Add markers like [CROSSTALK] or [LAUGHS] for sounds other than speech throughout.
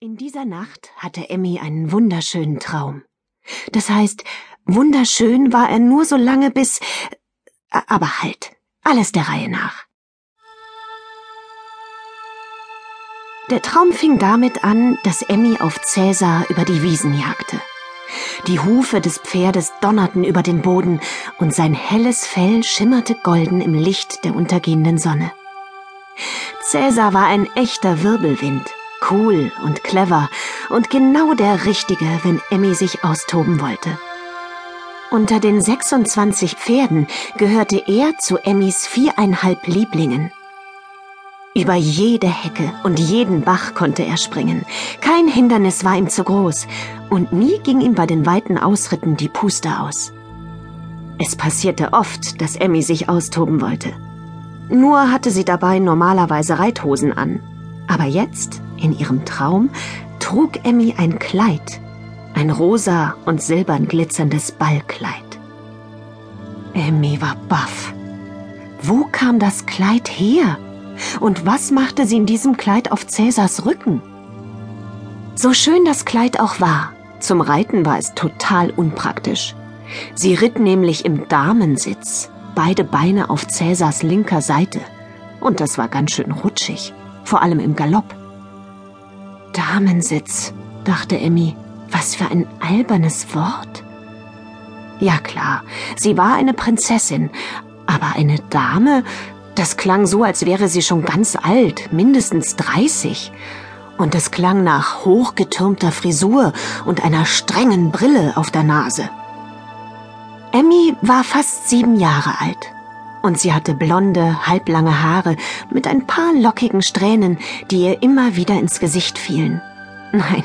In dieser Nacht hatte Emmy einen wunderschönen Traum. Das heißt, wunderschön war er nur so lange bis. Aber halt, alles der Reihe nach. Der Traum fing damit an, dass Emmy auf Cäsar über die Wiesen jagte. Die Hufe des Pferdes donnerten über den Boden und sein helles Fell schimmerte golden im Licht der untergehenden Sonne. Cäsar war ein echter Wirbelwind cool und clever und genau der Richtige, wenn Emmy sich austoben wollte. Unter den 26 Pferden gehörte er zu Emmys viereinhalb Lieblingen. Über jede Hecke und jeden Bach konnte er springen. Kein Hindernis war ihm zu groß und nie ging ihm bei den weiten Ausritten die Puste aus. Es passierte oft, dass Emmy sich austoben wollte. Nur hatte sie dabei normalerweise Reithosen an. Aber jetzt in ihrem Traum trug Emmy ein Kleid, ein rosa und silbern glitzerndes Ballkleid. Emmy war baff. Wo kam das Kleid her? Und was machte sie in diesem Kleid auf Cäsars Rücken? So schön das Kleid auch war, zum Reiten war es total unpraktisch. Sie ritt nämlich im Damensitz, beide Beine auf Cäsars linker Seite. Und das war ganz schön rutschig, vor allem im Galopp. Damensitz, dachte Emmy. Was für ein albernes Wort. Ja klar, sie war eine Prinzessin, aber eine Dame, das klang so, als wäre sie schon ganz alt, mindestens dreißig. Und es klang nach hochgetürmter Frisur und einer strengen Brille auf der Nase. Emmy war fast sieben Jahre alt und sie hatte blonde, halblange Haare mit ein paar lockigen Strähnen, die ihr immer wieder ins Gesicht fielen. [LAUGHS] Nein,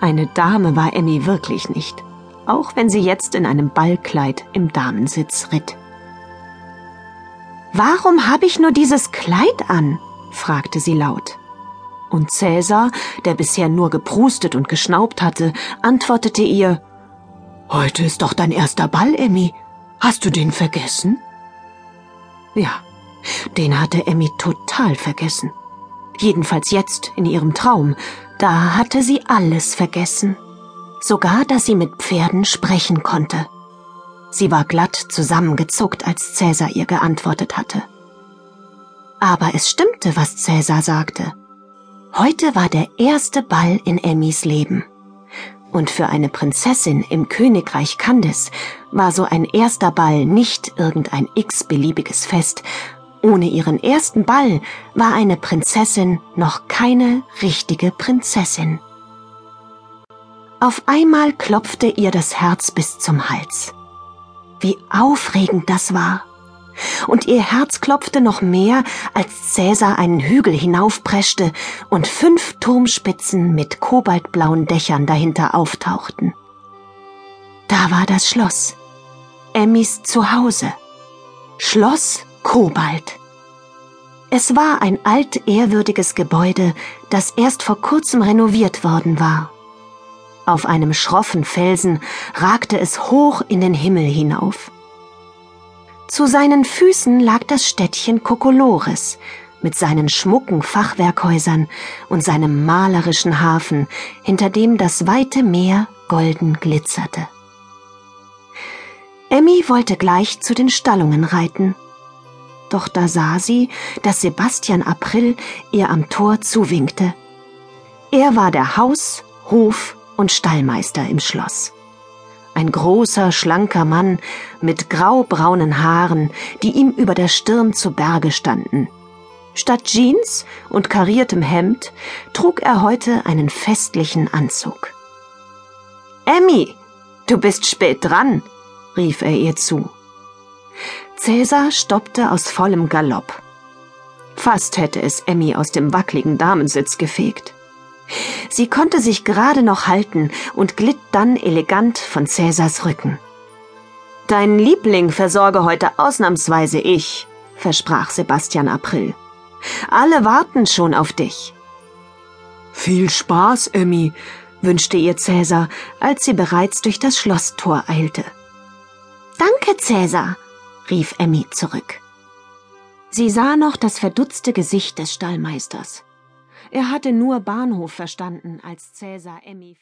eine Dame war Emmy wirklich nicht, auch wenn sie jetzt in einem Ballkleid im Damensitz ritt. Warum habe ich nur dieses Kleid an? fragte sie laut. Und Cäsar, der bisher nur geprustet und geschnaubt hatte, antwortete ihr Heute ist doch dein erster Ball, Emmy. Hast du den vergessen? Ja, den hatte Emmy total vergessen. Jedenfalls jetzt in ihrem Traum, da hatte sie alles vergessen. Sogar, dass sie mit Pferden sprechen konnte. Sie war glatt zusammengezuckt, als Cäsar ihr geantwortet hatte. Aber es stimmte, was Cäsar sagte. Heute war der erste Ball in Emmys Leben. Und für eine Prinzessin im Königreich Candes war so ein erster Ball nicht irgendein x-beliebiges Fest. Ohne ihren ersten Ball war eine Prinzessin noch keine richtige Prinzessin. Auf einmal klopfte ihr das Herz bis zum Hals. Wie aufregend das war und ihr Herz klopfte noch mehr, als Cäsar einen Hügel hinaufpreschte und fünf Turmspitzen mit kobaltblauen Dächern dahinter auftauchten. Da war das Schloss, Emmys Zuhause. Schloss Kobalt. Es war ein altehrwürdiges Gebäude, das erst vor kurzem renoviert worden war. Auf einem schroffen Felsen ragte es hoch in den Himmel hinauf. Zu seinen Füßen lag das Städtchen Kokolores mit seinen schmucken Fachwerkhäusern und seinem malerischen Hafen, hinter dem das weite Meer golden glitzerte. Emmy wollte gleich zu den Stallungen reiten. Doch da sah sie, dass Sebastian April ihr am Tor zuwinkte. Er war der Haus-, Hof- und Stallmeister im Schloss ein großer, schlanker Mann mit graubraunen Haaren, die ihm über der Stirn zu Berge standen. Statt Jeans und kariertem Hemd trug er heute einen festlichen Anzug. Emmy, du bist spät dran, rief er ihr zu. Cäsar stoppte aus vollem Galopp. Fast hätte es Emmy aus dem wackligen Damensitz gefegt. Sie konnte sich gerade noch halten und glitt dann elegant von Cäsars Rücken. Dein Liebling versorge heute ausnahmsweise ich, versprach Sebastian April. Alle warten schon auf dich. Viel Spaß, Emmy, wünschte ihr Cäsar, als sie bereits durch das Schlosstor eilte. Danke, Cäsar, rief Emmy zurück. Sie sah noch das verdutzte Gesicht des Stallmeisters. Er hatte nur Bahnhof verstanden, als Cäsar Emmy